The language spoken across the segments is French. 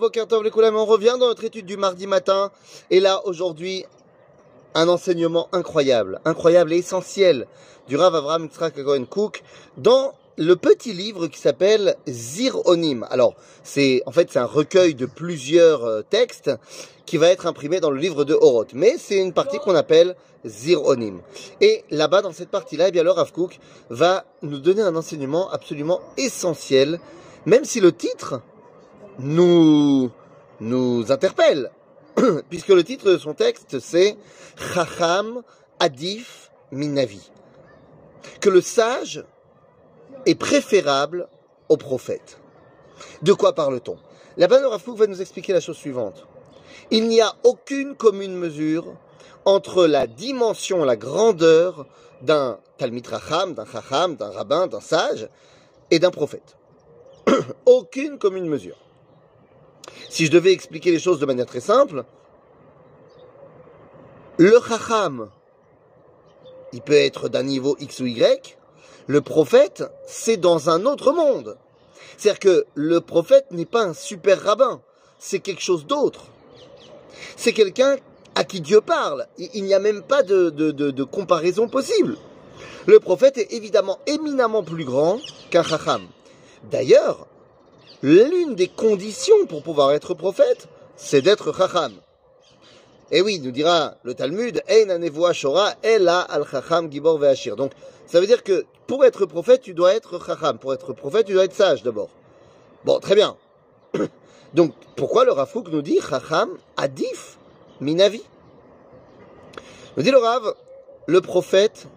On revient dans notre étude du mardi matin. Et là, aujourd'hui, un enseignement incroyable, incroyable et essentiel du Rav Avram Yitzhak Cohen Cook dans le petit livre qui s'appelle Zironim. Alors, c'est en fait c'est un recueil de plusieurs euh, textes qui va être imprimé dans le livre de Horoth. Mais c'est une partie qu'on appelle Zironim. Et là-bas, dans cette partie-là, eh bien, le Rav Cook va nous donner un enseignement absolument essentiel, même si le titre nous, nous interpelle, puisque le titre de son texte c'est Chacham Adif Minavi, que le sage est préférable au prophète. De quoi parle-t-on? La bas le va nous expliquer la chose suivante. Il n'y a aucune commune mesure entre la dimension, la grandeur d'un Talmid Racham, d'un Chacham, d'un rabbin, d'un sage et d'un prophète. aucune commune mesure. Si je devais expliquer les choses de manière très simple, le chacham, il peut être d'un niveau X ou Y, le prophète, c'est dans un autre monde. C'est-à-dire que le prophète n'est pas un super rabbin, c'est quelque chose d'autre. C'est quelqu'un à qui Dieu parle. Il n'y a même pas de, de, comparaison possible. Le prophète est évidemment éminemment plus grand qu'un chacham. D'ailleurs, l'une des conditions pour pouvoir être prophète, c'est d'être chacham. Et oui, nous dira le Talmud, shora al chacham gibor ve'ashir. Donc, ça veut dire que pour être prophète, tu dois être chacham. Pour être prophète, tu dois être sage d'abord. Bon, très bien. Donc, pourquoi le Rafouk nous dit chacham adif minavi? Nous dit le Rav, le prophète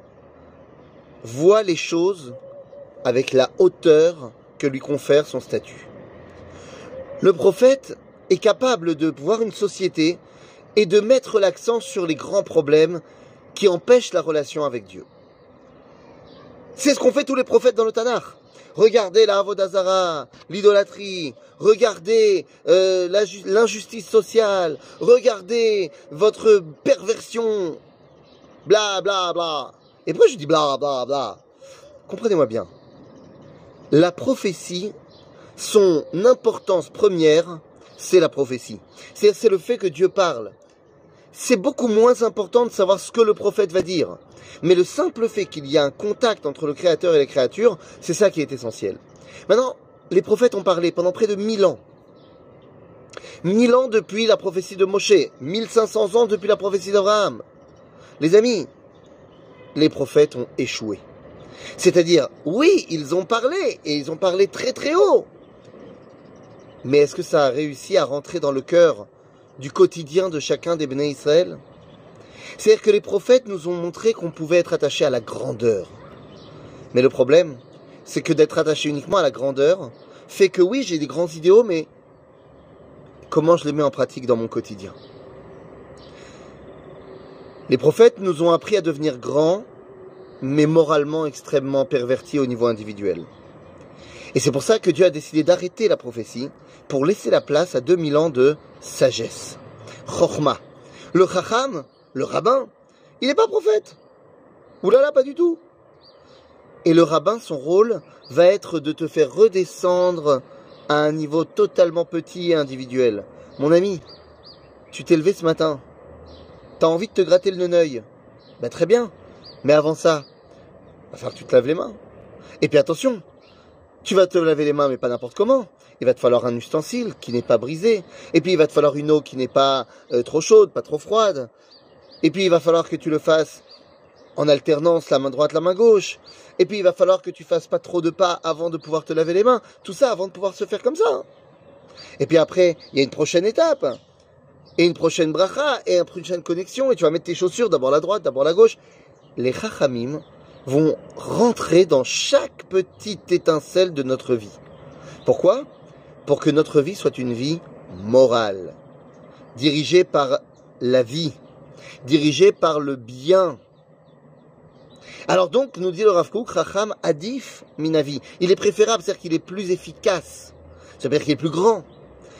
voit les choses avec la hauteur que lui confère son statut. Le prophète est capable de voir une société et de mettre l'accent sur les grands problèmes qui empêchent la relation avec Dieu. C'est ce qu'ont fait tous les prophètes dans le Tanakh. Regardez la Avodazara, l'idolâtrie, regardez euh, l'injustice sociale, regardez votre perversion, bla bla bla. Et pourquoi je dis bla bla bla? Comprenez-moi bien. La prophétie son importance première, c'est la prophétie. C'est le fait que Dieu parle. C'est beaucoup moins important de savoir ce que le prophète va dire. Mais le simple fait qu'il y a un contact entre le Créateur et les créatures, c'est ça qui est essentiel. Maintenant, les prophètes ont parlé pendant près de mille ans. Mille ans depuis la prophétie de Moshe, 1500 ans depuis la prophétie d'Abraham. Les amis, les prophètes ont échoué. C'est-à-dire, oui, ils ont parlé, et ils ont parlé très très haut. Mais est-ce que ça a réussi à rentrer dans le cœur du quotidien de chacun des Béné Israël? C'est-à-dire que les prophètes nous ont montré qu'on pouvait être attaché à la grandeur. Mais le problème, c'est que d'être attaché uniquement à la grandeur fait que oui, j'ai des grands idéaux, mais comment je les mets en pratique dans mon quotidien? Les prophètes nous ont appris à devenir grands, mais moralement extrêmement pervertis au niveau individuel. Et c'est pour ça que Dieu a décidé d'arrêter la prophétie pour laisser la place à 2000 ans de sagesse. Chochma. Le chacham, le rabbin, il n'est pas prophète. Oulala, pas du tout. Et le rabbin, son rôle va être de te faire redescendre à un niveau totalement petit et individuel. Mon ami, tu t'es levé ce matin. T'as envie de te gratter le neuil. Ben très bien. Mais avant ça, va falloir que tu te laves les mains. Et puis attention, tu vas te laver les mains, mais pas n'importe comment. Il va te falloir un ustensile qui n'est pas brisé. Et puis il va te falloir une eau qui n'est pas euh, trop chaude, pas trop froide. Et puis il va falloir que tu le fasses en alternance la main droite, la main gauche. Et puis il va falloir que tu fasses pas trop de pas avant de pouvoir te laver les mains. Tout ça avant de pouvoir se faire comme ça. Et puis après, il y a une prochaine étape. Et une prochaine bracha, et une prochaine connexion. Et tu vas mettre tes chaussures, d'abord la droite, d'abord la gauche. Les chachamim, vont rentrer dans chaque petite étincelle de notre vie. Pourquoi? Pour que notre vie soit une vie morale, dirigée par la vie, dirigée par le bien. Alors donc, nous dit le Rav Kook, Racham Adif Minavi. Il est préférable, c'est-à-dire qu'il est plus efficace, c'est-à-dire qu'il est plus grand.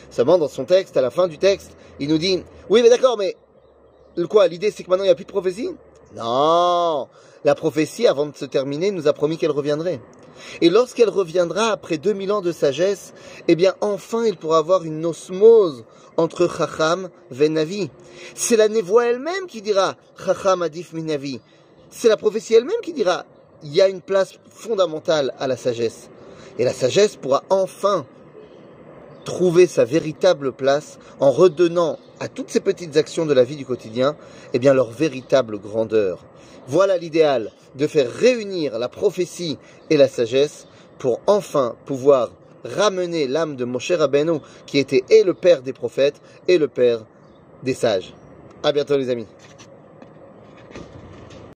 Seulement, dans son texte, à la fin du texte, il nous dit, oui, mais d'accord, mais quoi? L'idée, c'est que maintenant, il n'y a plus de prophétie? Non, la prophétie, avant de se terminer, nous a promis qu'elle reviendrait. Et lorsqu'elle reviendra après 2000 ans de sagesse, eh bien enfin il pourra avoir une osmose entre Chacham et. C'est la névoie elle-même qui dira Chacham adif minavi. C'est la prophétie elle-même qui dira il y a une place fondamentale à la sagesse. Et la sagesse pourra enfin trouver sa véritable place en redonnant à toutes ces petites actions de la vie du quotidien, eh bien leur véritable grandeur. Voilà l'idéal de faire réunir la prophétie et la sagesse pour enfin pouvoir ramener l'âme de Moshe Rabbeinu qui était et le père des prophètes et le père des sages. À bientôt les amis.